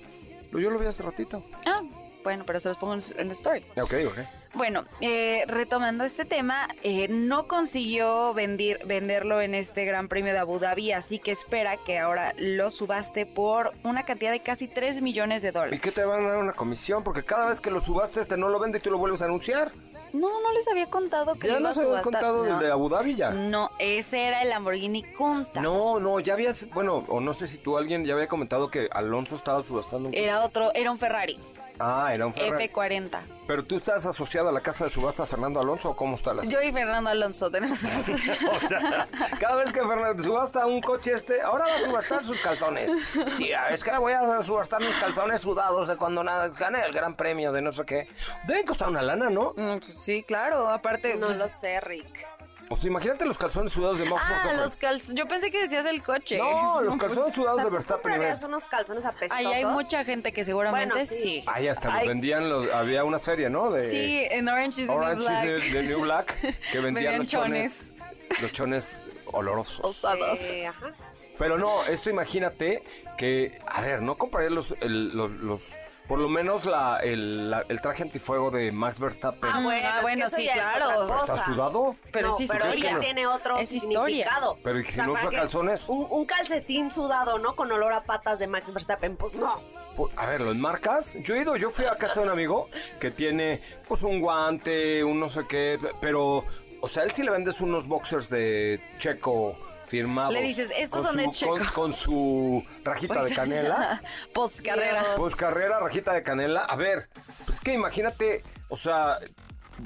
S1: Yo lo vi hace ratito.
S3: Ah, bueno, pero se los pongo en, en story.
S1: Ok, ok.
S3: Bueno, eh, retomando este tema, eh, no consiguió vendir, venderlo en este Gran Premio de Abu Dhabi, así que espera que ahora lo subaste por una cantidad de casi 3 millones de
S1: ¿Y
S3: dólares.
S1: qué te van a dar una comisión? Porque cada vez que lo subaste este no lo vende y tú lo vuelves a anunciar.
S3: No, no les había contado que
S1: Ya
S3: lo iba
S1: nos
S3: a
S1: habías
S3: subastar.
S1: contado
S3: no.
S1: el de Abu Dhabi ya.
S3: No, ese era el Lamborghini Countach.
S1: No, no, ya habías, bueno, o no sé si tú alguien ya había comentado que Alonso estaba subastando un coche.
S3: Era otro, era un Ferrari,
S1: Ah, era un Ferrari.
S3: F40.
S1: Pero tú estás asociado a la casa de subastas Fernando Alonso o cómo está la
S3: Yo y Fernando Alonso tenemos una.
S1: O sea, cada vez que Fernando subasta un coche este, ahora va a subastar sus calzones. Tía, es que voy a subastar mis calzones sudados de cuando nada, gané el gran premio de no sé qué. Deben costar una lana, ¿no?
S3: Mm, pues sí, claro, aparte...
S2: No
S3: pues-
S2: lo sé, Rick.
S1: O sea, imagínate los calzones sudados de Max
S3: Ah,
S1: Verstappen.
S3: los calzones. Yo pensé que decías el coche.
S1: No, los
S3: pues,
S1: calzones sudados
S2: O sea,
S1: de
S2: ¿tú
S1: Verstappen.
S2: comprarías unos calzones apestosos?
S3: Ahí hay mucha gente que seguramente
S2: Bueno,
S3: sí.
S2: sí.
S1: Ahí hasta los vendían, los, había una serie, ¿no? De
S3: Sí, en Orange is the New
S1: Orange
S3: Black.
S1: is the, the New Black, que vendían
S3: Vendían
S1: los chones. Los chones olorosos.
S3: Osados.
S2: Eh, ajá.
S1: Pero no, esto imagínate que, a ver, no compraría los, el- los, los- por lo menos la, el, la- el traje antifuego de Max Verstappen.
S2: Ah, bueno,
S3: Ah,
S2: es
S3: bueno,
S2: que eso
S3: sí,
S2: es
S3: claro.
S1: ¿Está sudado?
S3: Pero
S2: no, pero
S3: historia.
S2: ella tiene otro
S3: Es historia.
S2: significado.
S1: Pero ¿y si no
S2: ¿para
S1: usa calzones?
S2: Un, un calcetín sudado, ¿no? Con olor a patas de Max Verstappen. Pues no.
S1: Pues, A ver, ¿lo enmarcas? Yo he ido, yo fui a casa de un amigo que tiene pues un guante, un no sé qué, pero, o sea, él sí le vendes unos boxers de Checo
S3: Le dices, "Estos son de
S1: su-
S3: Checo".
S1: Con, con su rajita de canela.
S3: Post carrera.
S1: Pues carrera, rajita de canela. A ver, pues que imagínate, o sea,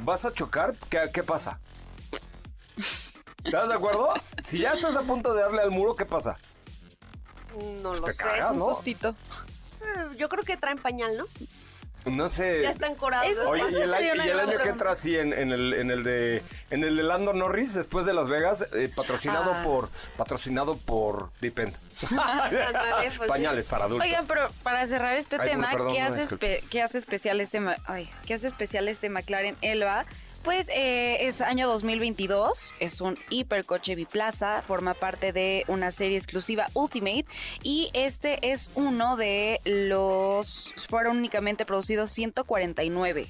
S1: vas a chocar, ¿qué, qué pasa? ¿Estás de acuerdo? Si ya estás a punto de darle al muro, ¿qué pasa?
S2: No lo
S1: Te
S2: sé.
S1: cagas,
S3: Un
S1: ¿no?
S3: sustito.
S2: Eh, Yo creo que traen pañal, ¿no?
S1: No sé.
S2: Ya están curados.
S3: Eso-
S1: Oye,
S3: Esa
S1: y el, año-
S3: una
S1: y el
S3: gran
S1: año que entra así en, en el, en el de en el de Lando Norris después de Las Vegas, eh, patrocinado
S3: Ah.
S1: por patrocinado por Depend.
S2: Ándale, pues sí.
S1: Pañales para adultos.
S3: Oigan, pero para cerrar este
S1: Ay,
S3: tema,
S1: perdón,
S3: ¿qué,
S1: no,
S3: hace espe- qué hace especial este ma- ay, ¿qué hace especial este McLaren Elba? Pues eh, es año 2022, es un hipercoche biplaza, forma parte de una serie exclusiva Ultimate y este es uno de los fueron únicamente producidos 149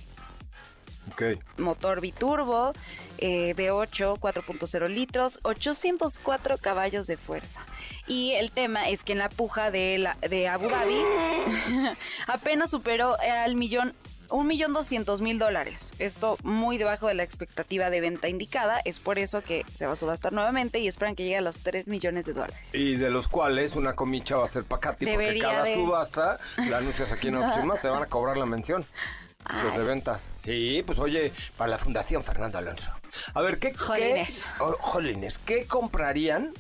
S1: Ok.
S3: motor biturbo, eh, V8, 4.0 litros, 804 caballos de fuerza. Y el tema es que en la puja de, la, de Abu Dhabi apenas superó al millón, un millón doscientos mil dólares. Esto muy debajo de la expectativa de venta indicada. Es por eso que se va a subastar nuevamente y esperan que llegue a los 3 millones de dólares.
S1: Y de los cuales una comicha va a ser Pacati, porque cada
S3: de-
S1: subasta la anuncias aquí en Opsimas, te van a cobrar la mención. Los de ventas. Sí, pues oye, para la Fundación Fernando Alonso. A ver, ¿qué,
S3: Jolines.
S1: qué, oh, jolines, ¿qué comprarían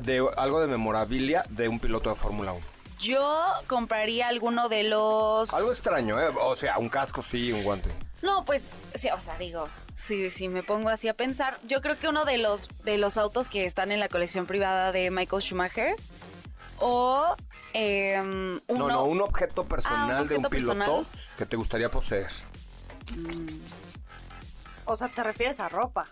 S1: de algo de memorabilia de un piloto de Fórmula 1?
S3: Yo compraría alguno de los...
S1: Algo extraño, ¿eh? O sea, un casco sí, un guante.
S3: No, pues, sí, o sea, digo, si, si me pongo así a pensar, yo creo que uno de los, de los autos que están en la colección privada de Michael Schumacher o em, uno...
S1: No, no, un objeto personal
S3: Ah, un
S1: de un piloto
S3: personal.
S1: que te gustaría poseer.
S2: O sea, te refieres a ropa.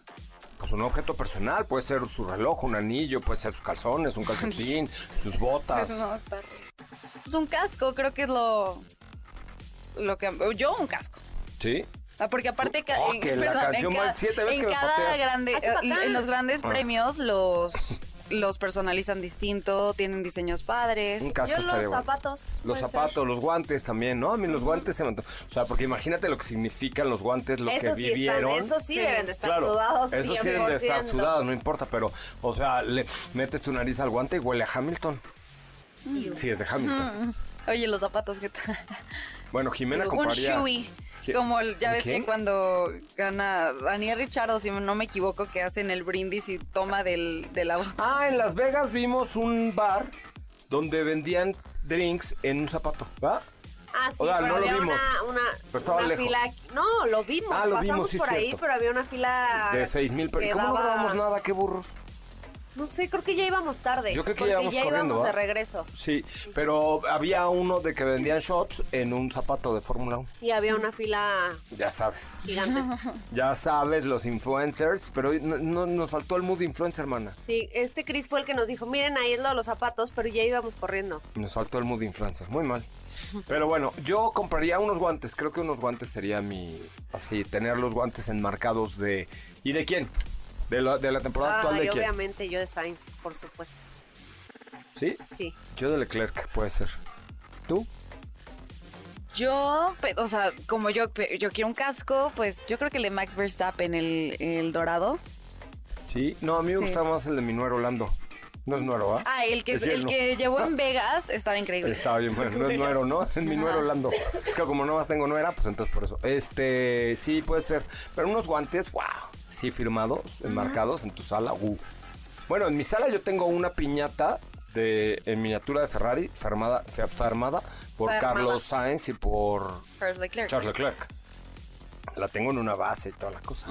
S1: Pues un objeto personal, puede ser su reloj, un anillo, puede ser sus calzones, un calcetín, sus botas.
S3: Pues, no, está- Pues un casco, creo que es lo... lo que Yo un casco.
S1: ¿Sí?
S3: Ah, Porque aparte
S1: Oh,
S3: en,
S1: que la canción
S3: en,
S1: siete veces
S3: en
S1: que
S3: cada grande, en los grandes
S1: Ah.
S3: premios los los personalizan distinto, tienen diseños padres.
S1: Un casco
S2: Yo los
S1: estaría bueno.
S2: zapatos.
S1: Los
S2: puede
S1: zapatos,
S2: ser.
S1: los guantes también, ¿no? A mí los guantes se me... O sea, porque imagínate lo que significan los guantes, lo
S2: Eso
S1: que
S2: sí
S1: vivieron.
S2: están, eso sí,
S3: Sí.
S2: deben de estar
S1: Claro,
S2: sudados.
S1: esos sí deben de estar
S2: 100%.
S1: sudados, no importa, pero, o sea, le metes tu nariz al guante y huele a Hamilton. Sí, es de Hamilton.
S3: Oye, los zapatos que
S1: Bueno, Jimena
S3: un
S1: compraría...
S3: Shui.
S1: ¿Qué?
S3: Como el- ya
S1: ¿Un
S3: ves
S1: qué?
S3: que cuando gana Daniel Richardo, si no me equivoco, que hacen el brindis y toma del, de la botella.
S1: Ah, en Las Vegas vimos un bar donde vendían drinks en un zapato, ¿va?
S2: Ah, sí,
S1: O sea,
S2: pero
S1: no lo
S2: había
S1: vimos.
S2: una, una,
S1: Pero estaba
S2: una
S1: lejos.
S2: fila. No, lo vimos.
S1: Ah, lo
S2: pasamos
S1: vimos, sí,
S2: por ahí,
S1: cierto.
S2: pero había una fila.
S1: De seis mil ¿Cómo no
S2: daba-
S1: grabamos nada? ¿Qué burros?
S2: No sé, creo que ya íbamos tarde.
S1: Yo creo que
S2: porque
S1: ya íbamos
S2: ya
S1: corriendo,
S2: íbamos de regreso.
S1: Sí, pero había uno de que vendían shots en un zapato de Fórmula 1.
S2: Y había una fila
S1: Ya sabes.
S2: gigantesca.
S1: Ya sabes, los influencers, pero no- nos faltó el mood influencer, hermana.
S2: Sí, este Chris fue el que nos dijo, miren, ahí es lo de los zapatos, pero ya íbamos corriendo.
S1: Nos faltó el mood influencer, muy mal. Pero bueno, yo compraría unos guantes, creo que unos guantes sería mi... Así, tener los guantes enmarcados de... ¿Y de quién? ¿De la, de la temporada actual de quién?
S2: obviamente yo de Sainz, por supuesto.
S1: ¿Sí?
S2: Sí.
S1: Yo de Leclerc, puede ser. ¿Tú?
S3: Yo, o sea, como yo, yo quiero un casco, pues yo creo que el de Max Verstappen, el, el dorado.
S1: Sí. No, a mí me
S3: Sí.
S1: gusta más el de mi nuero Lando. No es nuero, ¿ah?
S3: Ah, el que,
S1: Es
S3: el que llevó en Vegas estaba increíble.
S1: Estaba bien, pues no es nuero, ¿no? Es mi nuero Lando. Es que como no más tengo nuera, pues entonces por eso. Este, sí, puede ser. Pero unos guantes, wow. Sí, firmados, enmarcados en tu sala. uh. Bueno, en mi sala yo tengo una piñata de, en miniatura de Ferrari, firmada, por. Carlos Sainz y por
S3: Charles Leclerc.
S1: Charles Leclerc. La tengo en una base y toda la cosa.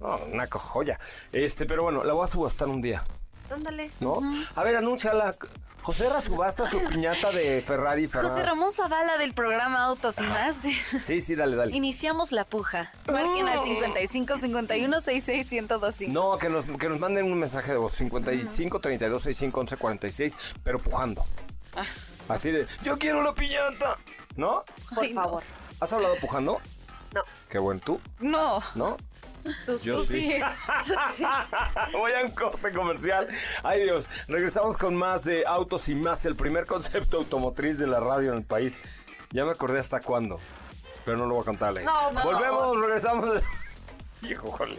S1: No, una joya. Este, pero bueno, la voy a subastar un día.
S2: Ándale.
S1: ¿no? A ver, anúnciala. José Ra subasta su piñata de Ferrari Ferrari.
S3: José Ramón Zavala del programa Autos y más.
S1: Sí, sí, dale, dale.
S3: Iniciamos la puja. Marquen al 55 51 66 1025.
S1: No, que nos, que nos manden un mensaje de voz. 55 32 65 11 46, pero pujando.
S3: Ah.
S1: Así de, yo quiero la piñata. ¿No?
S2: Por
S3: Ay, no.
S2: favor.
S1: ¿Has hablado pujando?
S2: No.
S1: Qué buen tú,
S3: No.
S1: ¿no?
S2: Tú,
S1: Yo
S2: tú
S1: sí.
S2: sí.
S1: Voy a un corte comercial. Ay Dios, regresamos con más de autos y más, el primer concepto automotriz de la radio en el país. Ya me acordé hasta cuándo, pero no lo voy a contarle.
S2: No, no.
S1: Volvemos, regresamos. Híjole.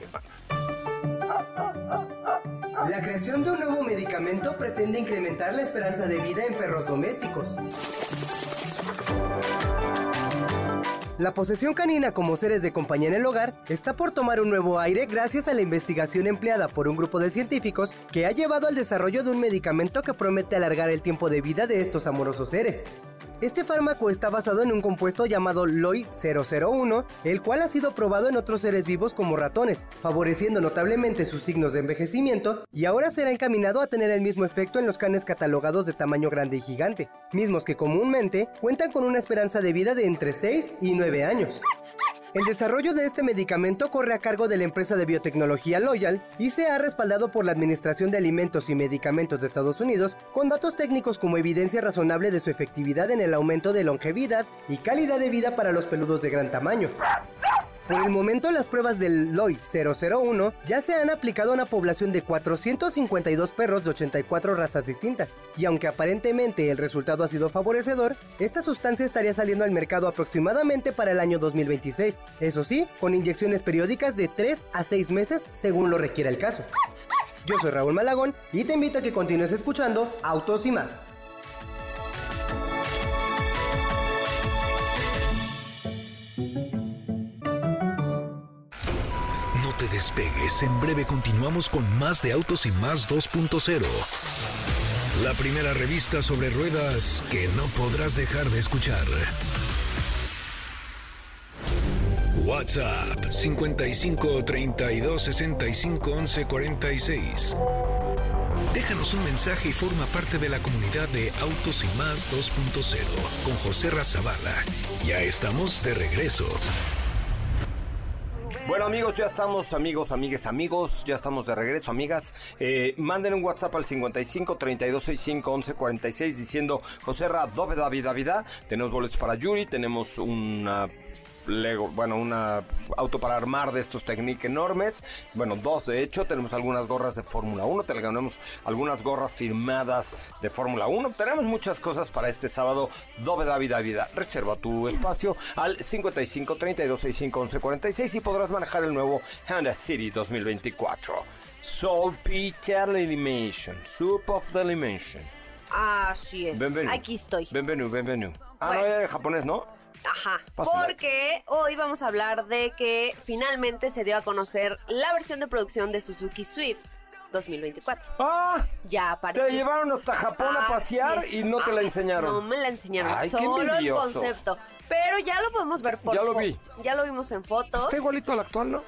S6: La creación de un nuevo medicamento pretende incrementar la esperanza de vida en perros domésticos. La posesión canina como seres de compañía en el hogar está por tomar un nuevo aire gracias a la investigación empleada por un grupo de científicos que ha llevado al desarrollo de un medicamento que promete alargar el tiempo de vida de estos amorosos seres. Este fármaco está basado en un compuesto llamado LOI-001, el cual ha sido probado en otros seres vivos como ratones, favoreciendo notablemente sus signos de envejecimiento y ahora será encaminado a tener el mismo efecto en los canes catalogados de tamaño grande y gigante, mismos que comúnmente cuentan con una esperanza de vida de entre 6 y 9 años. El desarrollo de este medicamento corre a cargo de la empresa de biotecnología Loyal y se ha respaldado por la Administración de Alimentos y Medicamentos de Estados Unidos con datos técnicos como evidencia razonable de su efectividad en el aumento de longevidad y calidad de vida para los peludos de gran tamaño. Por el momento, las pruebas del LOI 001 ya se han aplicado a una población de 452 perros de 84 razas distintas, y aunque aparentemente el resultado ha sido favorecedor, esta sustancia estaría saliendo al mercado aproximadamente para el año 2026, eso sí, con inyecciones periódicas de 3 a 6 meses según lo requiera el caso. Yo soy Raúl Malagón y te invito a que continúes escuchando Autos y más.
S4: En breve continuamos con más de Autos y más 2.0. La primera revista sobre ruedas que no podrás dejar de escuchar. WhatsApp 55 32 65 11 46. Déjanos un mensaje y forma parte de la comunidad de Autos y Más 2.0 con José Razabala. Ya estamos de regreso.
S1: Bueno amigos, ya estamos, amigos, amigues, amigos, ya estamos de regreso, amigas. Eh, manden un WhatsApp al 55 32 65 11 46 diciendo José Ra, Dove David Davida. Tenemos boletos para Yuri, tenemos una Lego, bueno, una auto para armar de estos Technic enormes. Bueno, dos de hecho. Tenemos algunas gorras de Fórmula 1. Tenemos algunas gorras firmadas de Fórmula 1. Tenemos muchas cosas para este sábado. Dove David Vida. Reserva tu espacio al 55 32 65 11 46 y podrás manejar el nuevo Honda City 2024. Soul Peter Elimination. Soup of the Elimination.
S2: Así es. Aquí estoy.
S1: Bienvenido, bienvenido. Ah,
S2: Bueno.
S1: no, era japonés, ¿no?
S2: Ajá. Porque hoy vamos a hablar de que finalmente se dio a conocer la versión de producción de Suzuki Swift 2024.
S1: ¡Ah!
S2: Ya apareció.
S1: Te llevaron hasta Japón a
S2: Así
S1: pasear
S2: es.
S1: y no te la
S2: Ay,
S1: enseñaron.
S2: No me la enseñaron.
S1: Ay, qué
S2: Solo el concepto. Pero ya lo podemos ver por
S1: Ya lo
S2: fo-
S1: vi.
S2: Ya lo vimos en fotos.
S1: Está igualito al actual, ¿no?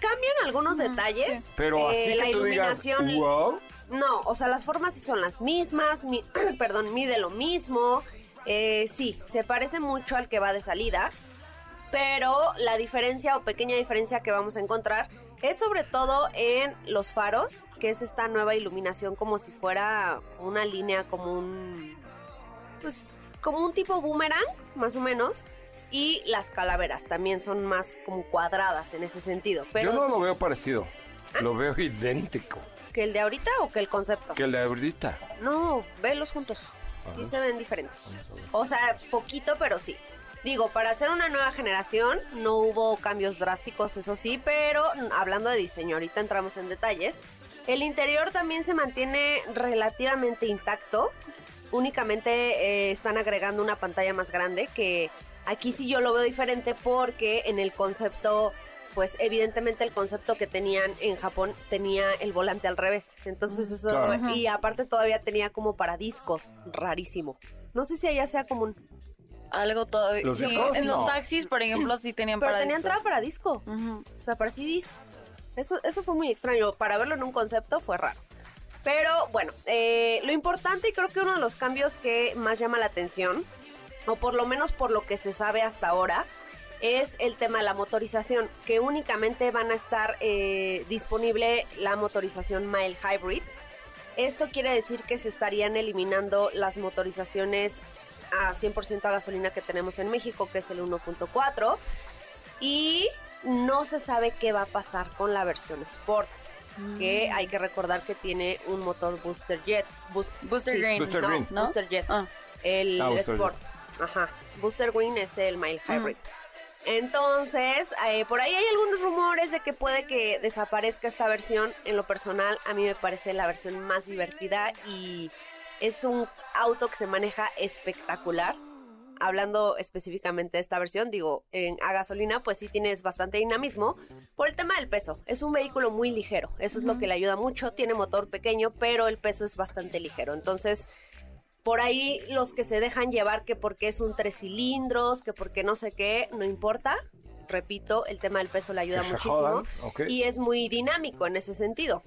S2: Cambian algunos detalles.
S1: Pero
S2: Eh,
S1: así
S2: la
S1: que tú digas,
S2: iluminación.
S1: wow.
S2: No, o sea, las formas sí son las mismas, mi- perdón, mide lo mismo. Eh, sí, se parece mucho al que va de salida, pero la diferencia o pequeña diferencia que vamos a encontrar es sobre todo en los faros, que es esta nueva iluminación como si fuera una línea como un pues como un tipo boomerang, más o menos. Y las calaveras también son más como cuadradas en ese sentido. Pero
S1: Yo no lo veo parecido. Lo veo idéntico
S2: ¿Que el de ahorita o que el concepto?
S1: que el de ahorita.
S2: No, velos juntos. Sí se ven diferentes. O sea, poquito, pero sí. Digo, para hacer una nueva generación no hubo cambios drásticos, eso sí, pero hablando de diseño, ahorita entramos en detalles. El interior también se mantiene relativamente intacto. Únicamente eh, están agregando una pantalla más grande que aquí sí yo lo veo diferente porque en el concepto pues evidentemente el concepto que tenían en Japón tenía el volante al revés. Entonces eso,
S1: Claro.
S2: y aparte todavía tenía como para discos, rarísimo. No sé si allá sea común,
S3: Algo todavía.
S1: ¿Los
S3: sí,
S1: discos?
S3: en los taxis, por ejemplo, sí tenían
S2: pero
S3: para
S2: tenía
S3: discos.
S2: entrada para disco, o sea, para CDs. Eso, eso fue muy extraño, para verlo en un concepto fue raro. Pero bueno, eh, lo importante y creo que uno de los cambios que más llama la atención, o por lo menos por lo que se sabe hasta ahora, es el tema de la motorización, que únicamente van a estar eh, disponible la motorización Mile Hybrid. Esto quiere decir que se estarían eliminando las motorizaciones a 100% a gasolina que tenemos en México, que es el 1.4, y no se sabe qué va a pasar con la versión Sport. Que hay que recordar que tiene un motor Booster Jet.
S3: Booster Green.
S1: Booster
S2: no,
S1: Green.
S3: ¿no?
S2: Booster Jet.
S3: Ah.
S2: El
S1: Ah, Booster
S2: Sport. Ajá. Booster Green es el Mile Hybrid. Entonces, eh, por ahí hay algunos rumores de que puede que desaparezca esta versión. En lo personal, a mí me parece la versión más divertida y es un auto que se maneja espectacular. Hablando específicamente de esta versión, digo, en, a gasolina, pues sí tienes bastante dinamismo por el tema del peso. Es un vehículo muy ligero, eso es lo que le ayuda mucho. Tiene motor pequeño, pero el peso es bastante ligero. Entonces, por ahí los que se dejan llevar que porque es un tres cilindros, que porque no sé qué, no importa. Repito, el tema del peso le ayuda muchísimo y es muy dinámico en ese sentido.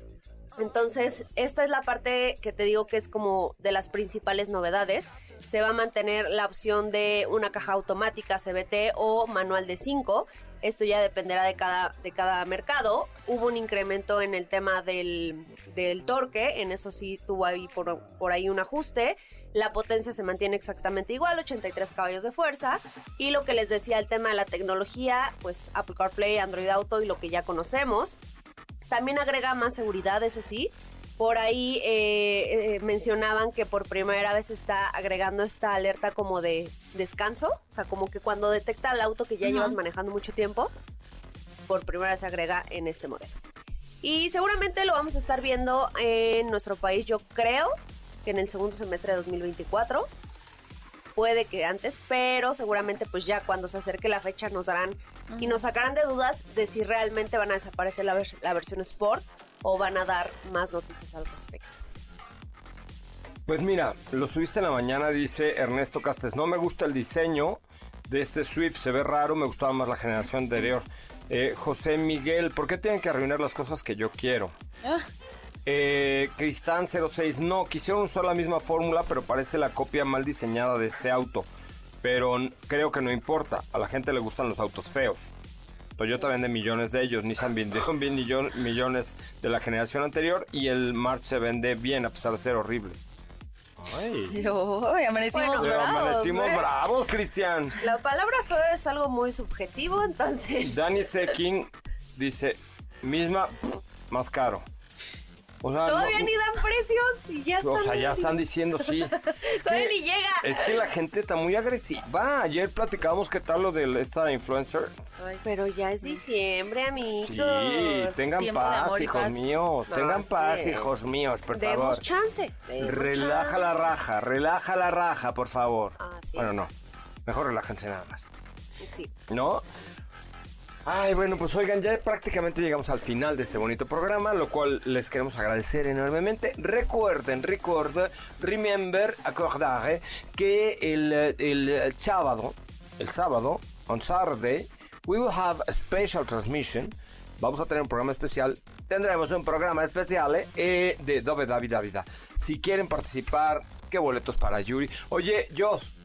S2: Entonces, esta es la parte que te digo que es como de las principales novedades. Se va a mantener la opción de una caja automática CBT o manual de 5. Esto ya dependerá de cada, de cada mercado. Hubo un incremento en el tema del, del torque, en eso sí tuvo ahí por, por ahí un ajuste. La potencia se mantiene exactamente igual, 83 caballos de fuerza. Y lo que les decía, el tema de la tecnología, pues Apple CarPlay, Android Auto y lo que ya conocemos. También agrega más seguridad, eso sí. Por ahí eh, eh, mencionaban que por primera vez está agregando esta alerta como de descanso. O sea, como que cuando detecta el auto que ya llevas manejando mucho tiempo, por primera vez se agrega en este modelo. Y seguramente lo vamos a estar viendo en nuestro país, yo creo que en el segundo semestre de 2024 puede que antes, pero seguramente pues ya cuando se acerque la fecha nos darán y nos sacarán de dudas de si realmente van a desaparecer la, vers- la versión Sport o van a dar más noticias al respecto.
S1: Pues mira, lo subiste en la mañana, dice Ernesto Castes. No me gusta el diseño de este Swift, se ve raro, me gustaba más la generación anterior. Eh, José Miguel, ¿por qué tienen que arruinar las cosas que yo quiero? Eh, Cristán 06, no, quisieron usar la misma fórmula, pero parece la copia mal diseñada de este auto. Pero creo que no importa, a la gente le gustan los autos feos. Toyota vende millones de ellos, Nissan vendió millones de la generación anterior y el March se vende bien a pesar de ser horrible. Ay.
S3: Ay, amanecimos
S2: Bueno,
S1: Pero
S3: bravos.
S1: amanecimos
S3: ¿eh?
S1: bravos, Cristian.
S2: La palabra feo es algo muy subjetivo, entonces...
S1: Danny Zekin dice, misma, más caro. O sea,
S2: Todavía
S1: no-
S2: ni dan precios y ya están...
S1: o sea, ya están diciendo sí. Es
S2: Todavía
S1: que,
S2: ni llega.
S1: es que la gente está muy agresiva. Ayer platicábamos qué tal lo de esta influencer.
S2: Pero ya es diciembre, amigos.
S1: Sí, tengan
S3: Tiempo
S1: paz, hijos
S3: paz.
S1: míos.
S2: No,
S1: tengan paz,
S2: es.
S1: hijos míos, por favor.
S2: Demos chance. demos
S1: Relaja la
S2: chance.
S1: raja, relaja la raja, por favor.
S2: Así
S1: bueno,
S2: es.
S1: no. Mejor relájense nada más.
S2: Sí.
S1: ¿No? Ay, bueno, pues oigan, ya prácticamente llegamos al final de este bonito programa, lo cual les queremos agradecer enormemente. Recuerden, recuerden, remember, acordar que el, el sábado, el sábado, on Saturday, we will have a special transmission. Vamos a tener un programa especial. Tendremos un programa especial eh, de Dove David Davida. Si quieren participar, qué boletos para Yuri. Oye, Jos,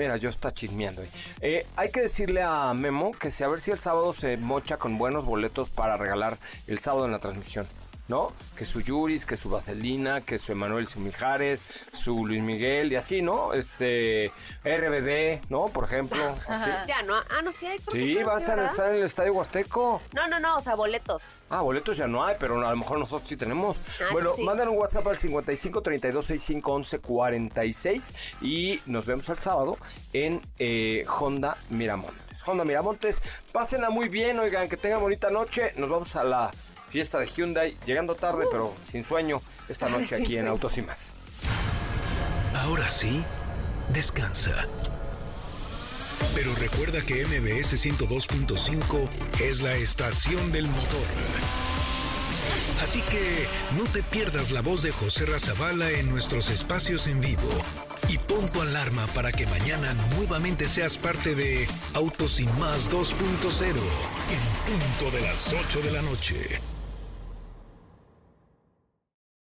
S1: Mira, yo está chismeando. Eh, hay que decirle a Memo que si a ver si el sábado se mocha con buenos boletos para regalar el sábado en la transmisión. ¿No? Que su Yuris, que su Vaselina, que su Emanuel Sumijares, su Luis Miguel y así, ¿no? Este, RBD, ¿no? Por ejemplo. Así.
S2: Ya, ¿no? Ah, no, sí hay.
S1: Sí, va a estar, en el Estadio Huasteco.
S2: No, no, no, o sea, boletos.
S1: Ah, boletos ya no hay, pero a lo mejor nosotros sí tenemos.
S2: Ah,
S1: bueno,
S2: sí.
S1: mandan un WhatsApp al 55 32 65 11 46 y nos vemos el sábado en eh, Honda Miramontes. Honda Miramontes, pásenla muy bien, oigan, que tengan bonita noche. Nos vamos a la fiesta de Hyundai, llegando tarde, pero sin sueño, esta noche aquí en. Autos y Más.
S4: Ahora sí, descansa. Pero recuerda que MBS 102.5 es la estación del motor. Así que no te pierdas la voz de José Razabala en nuestros espacios en vivo. Y pon tu alarma para que mañana nuevamente seas parte de Autos y Más 2.0 en punto de las 8 de la noche.